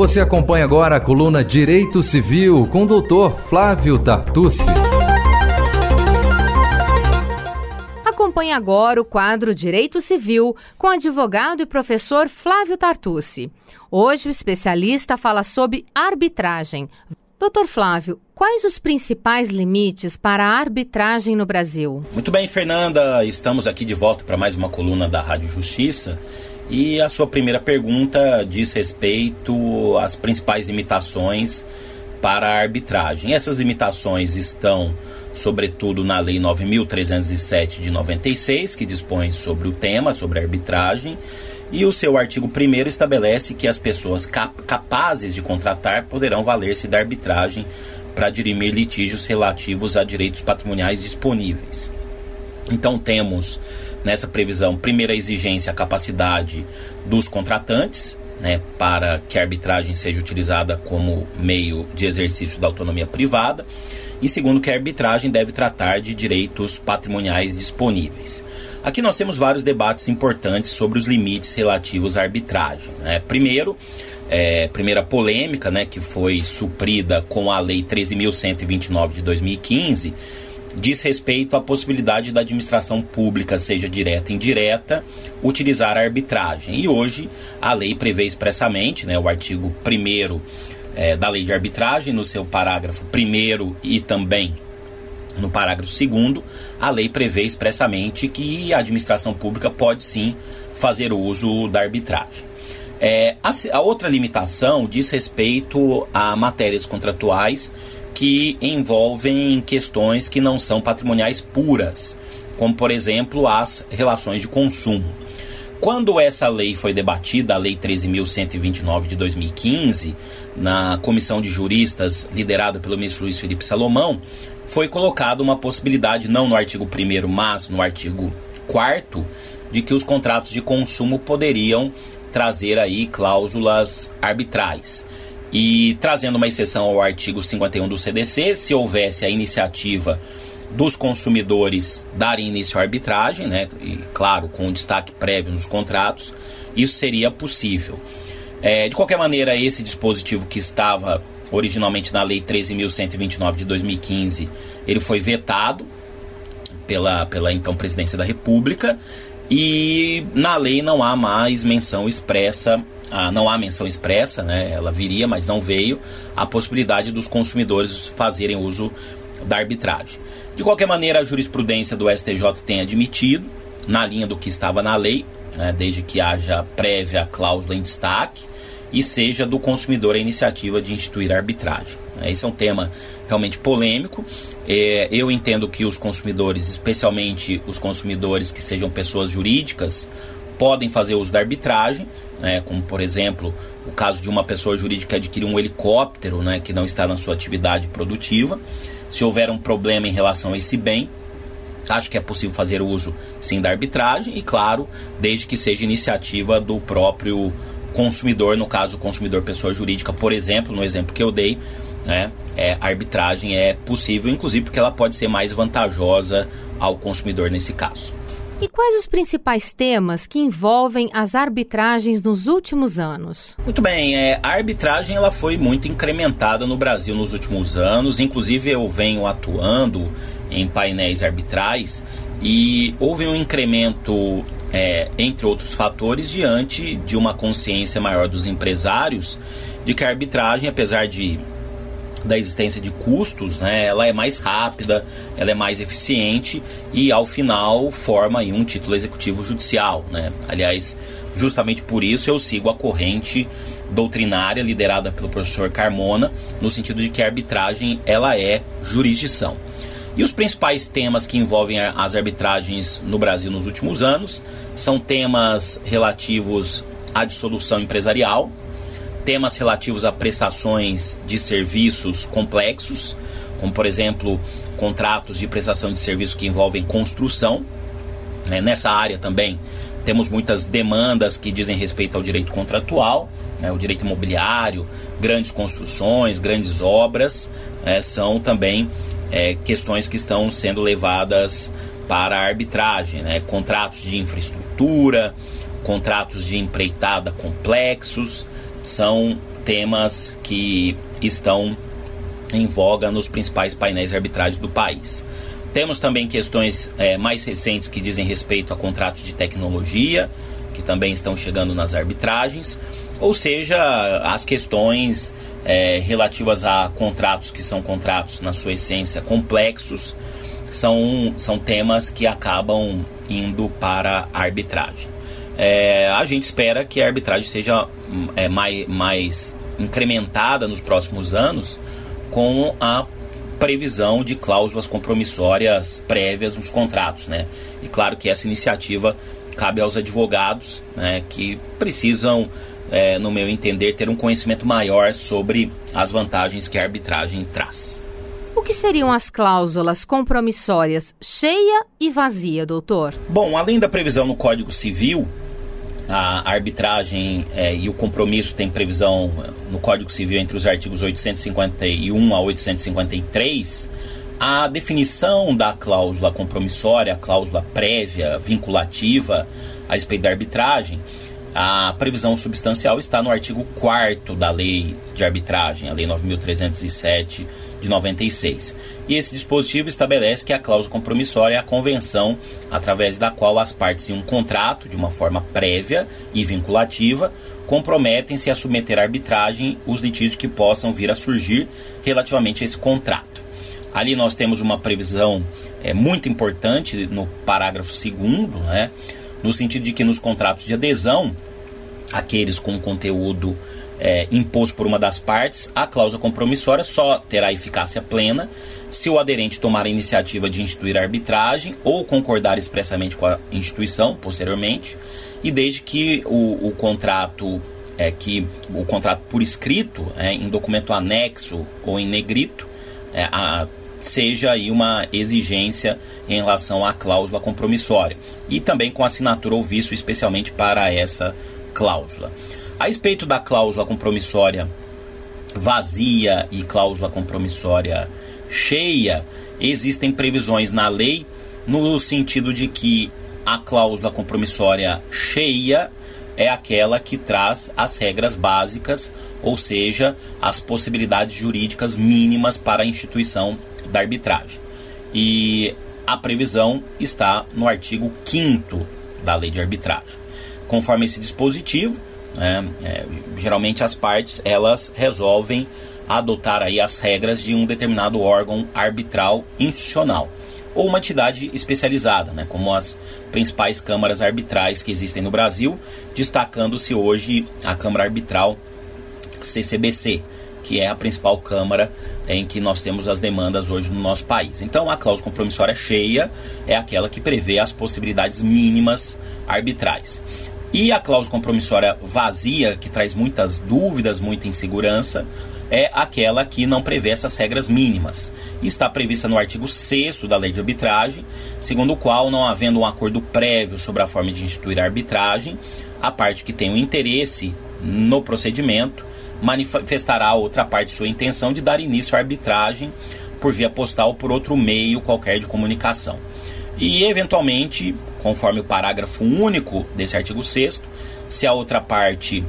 Você acompanha agora a coluna Direito Civil com o doutor Flávio Tartucci. Acompanhe agora o quadro Direito Civil com o advogado e professor Flávio Tartucci. Hoje o especialista fala sobre arbitragem. Doutor Flávio, quais os principais limites para a arbitragem no Brasil? Muito bem, Fernanda, estamos aqui de volta para mais uma coluna da Rádio Justiça. E a sua primeira pergunta diz respeito às principais limitações para a arbitragem. Essas limitações estão, sobretudo, na Lei 9.307 de 96, que dispõe sobre o tema, sobre a arbitragem, e o seu artigo 1 estabelece que as pessoas cap capazes de contratar poderão valer-se da arbitragem para dirimir litígios relativos a direitos patrimoniais disponíveis. Então temos nessa previsão, primeira exigência, a capacidade dos contratantes, né, para que a arbitragem seja utilizada como meio de exercício da autonomia privada, e segundo, que a arbitragem deve tratar de direitos patrimoniais disponíveis. Aqui nós temos vários debates importantes sobre os limites relativos à arbitragem. Né? Primeiro, é, primeira polêmica, né, que foi suprida com a Lei 13.129 de 2015, diz respeito à possibilidade da administração pública, seja direta ou indireta, utilizar a arbitragem. E hoje a lei prevê expressamente, né, o artigo 1 é, da lei de arbitragem, no seu parágrafo 1 e também no parágrafo 2, a lei prevê expressamente que a administração pública pode sim fazer uso da arbitragem. É, a, a outra limitação diz respeito a matérias contratuais que envolvem questões que não são patrimoniais puras, como por exemplo as relações de consumo. Quando essa lei foi debatida, a Lei 13.129 de 2015, na comissão de juristas liderada pelo ministro Luiz Felipe Salomão, foi colocada uma possibilidade, não no artigo 1, mas no artigo 4, de que os contratos de consumo poderiam trazer aí cláusulas arbitrais. E trazendo uma exceção ao artigo 51 do CDC, se houvesse a iniciativa dos consumidores darem início à arbitragem, né, e claro, com um destaque prévio nos contratos, isso seria possível. É, de qualquer maneira, esse dispositivo que estava originalmente na Lei 13.129 de 2015, ele foi vetado pela, pela então Presidência da República e na lei não há mais menção expressa ah, não há menção expressa, né, ela viria, mas não veio, a possibilidade dos consumidores fazerem uso da arbitragem. De qualquer maneira, a jurisprudência do STJ tem admitido, na linha do que estava na lei, né, desde que haja prévia cláusula em destaque, e seja do consumidor a iniciativa de instituir arbitragem. Esse é um tema realmente polêmico. É, eu entendo que os consumidores, especialmente os consumidores que sejam pessoas jurídicas, podem fazer uso da arbitragem, né, como por exemplo o caso de uma pessoa jurídica adquirir um helicóptero né, que não está na sua atividade produtiva. Se houver um problema em relação a esse bem, acho que é possível fazer uso sim da arbitragem e, claro, desde que seja iniciativa do próprio consumidor, no caso, consumidor pessoa jurídica, por exemplo, no exemplo que eu dei, né, é, a arbitragem é possível, inclusive porque ela pode ser mais vantajosa ao consumidor nesse caso. E quais os principais temas que envolvem as arbitragens nos últimos anos? Muito bem, é, a arbitragem ela foi muito incrementada no Brasil nos últimos anos. Inclusive eu venho atuando em painéis arbitrais e houve um incremento, é, entre outros fatores, diante de uma consciência maior dos empresários de que a arbitragem, apesar de da existência de custos, né, ela é mais rápida, ela é mais eficiente e ao final forma um título executivo judicial. Né? Aliás, justamente por isso eu sigo a corrente doutrinária liderada pelo professor Carmona, no sentido de que a arbitragem ela é jurisdição. E os principais temas que envolvem as arbitragens no Brasil nos últimos anos são temas relativos à dissolução empresarial, temas relativos a prestações de serviços complexos, como por exemplo contratos de prestação de serviço que envolvem construção. Né? Nessa área também temos muitas demandas que dizem respeito ao direito contratual, né? o direito imobiliário, grandes construções, grandes obras, né? são também é, questões que estão sendo levadas para a arbitragem, né? contratos de infraestrutura, contratos de empreitada complexos, são temas que estão em voga nos principais painéis arbitragem do país. Temos também questões é, mais recentes que dizem respeito a contratos de tecnologia, que também estão chegando nas arbitragens, ou seja, as questões é, relativas a contratos que são contratos, na sua essência, complexos, são, são temas que acabam indo para a arbitragem. É, a gente espera que a arbitragem seja é, mais, mais incrementada nos próximos anos com a previsão de cláusulas compromissórias prévias nos contratos, né? E claro que essa iniciativa cabe aos advogados, né, que precisam, é, no meu entender, ter um conhecimento maior sobre as vantagens que a arbitragem traz. O que seriam as cláusulas compromissórias cheia e vazia, doutor? Bom, além da previsão no Código Civil, a arbitragem é, e o compromisso tem previsão no Código Civil entre os artigos 851 a 853. A definição da cláusula compromissória, a cláusula prévia, vinculativa a respeito da arbitragem, a previsão substancial está no artigo 4 da Lei de Arbitragem, a Lei 9307 de 96. E esse dispositivo estabelece que a cláusula compromissória é a convenção através da qual as partes em um contrato, de uma forma prévia e vinculativa, comprometem-se a submeter à arbitragem os litígios que possam vir a surgir relativamente a esse contrato. Ali nós temos uma previsão é, muito importante no parágrafo 2 né? No sentido de que nos contratos de adesão, aqueles com conteúdo é, imposto por uma das partes, a cláusula compromissória só terá eficácia plena se o aderente tomar a iniciativa de instituir arbitragem ou concordar expressamente com a instituição posteriormente, e desde que o, o contrato é que o contrato por escrito, é, em documento anexo ou em negrito, é, a, seja aí uma exigência em relação à cláusula compromissória e também com assinatura ou visto especialmente para essa cláusula. A respeito da cláusula compromissória vazia e cláusula compromissória cheia, existem previsões na lei no sentido de que a cláusula compromissória cheia é aquela que traz as regras básicas, ou seja, as possibilidades jurídicas mínimas para a instituição da arbitragem. E a previsão está no artigo 5 da lei de arbitragem. Conforme esse dispositivo, né, é, geralmente as partes elas resolvem adotar aí as regras de um determinado órgão arbitral institucional ou uma entidade especializada, né, como as principais câmaras arbitrais que existem no Brasil, destacando-se hoje a Câmara Arbitral CCBC, que é a principal câmara em que nós temos as demandas hoje no nosso país. Então, a cláusula compromissória cheia é aquela que prevê as possibilidades mínimas arbitrais. E a cláusula compromissória vazia, que traz muitas dúvidas, muita insegurança, é aquela que não prevê essas regras mínimas. Está prevista no artigo 6 da Lei de Arbitragem, segundo o qual, não havendo um acordo prévio sobre a forma de instituir a arbitragem, a parte que tem o um interesse no procedimento manifestará a outra parte sua intenção de dar início à arbitragem por via postal ou por outro meio qualquer de comunicação. E, eventualmente, conforme o parágrafo único desse artigo 6 se a outra parte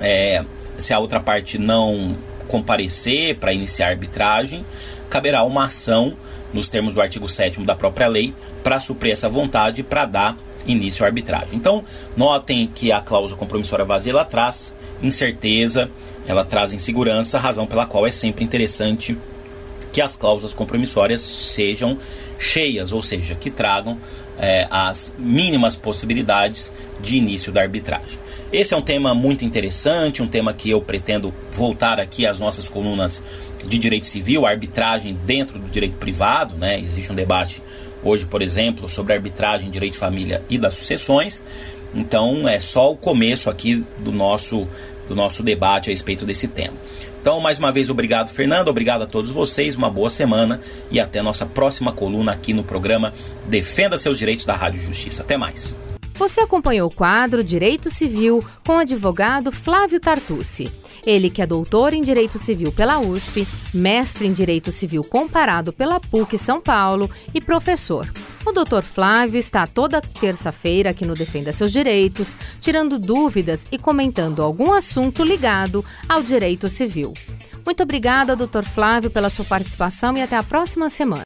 é, se a outra parte não comparecer para iniciar a arbitragem, caberá uma ação nos termos do artigo 7 da própria lei para suprir essa vontade para dar início à arbitragem. Então, notem que a cláusula compromissória vazia ela traz incerteza, ela traz insegurança, razão pela qual é sempre interessante que as cláusulas compromissórias sejam cheias, ou seja, que tragam é, as mínimas possibilidades de início da arbitragem. Esse é um tema muito interessante, um tema que eu pretendo voltar aqui às nossas colunas de direito civil, arbitragem dentro do direito privado, né? Existe um debate hoje, por exemplo, sobre arbitragem, direito de família e das sucessões. Então, é só o começo aqui do nosso do nosso debate a respeito desse tema. Então, mais uma vez, obrigado, Fernando. Obrigado a todos vocês. Uma boa semana e até nossa próxima coluna aqui no programa Defenda Seus Direitos da Rádio Justiça. Até mais. Você acompanhou o quadro Direito Civil com o advogado Flávio Tartucci. Ele que é doutor em Direito Civil pela USP, mestre em Direito Civil comparado pela PUC São Paulo e professor. O Dr. Flávio está toda terça-feira aqui no Defenda Seus Direitos, tirando dúvidas e comentando algum assunto ligado ao direito civil. Muito obrigada, Dr. Flávio, pela sua participação e até a próxima semana.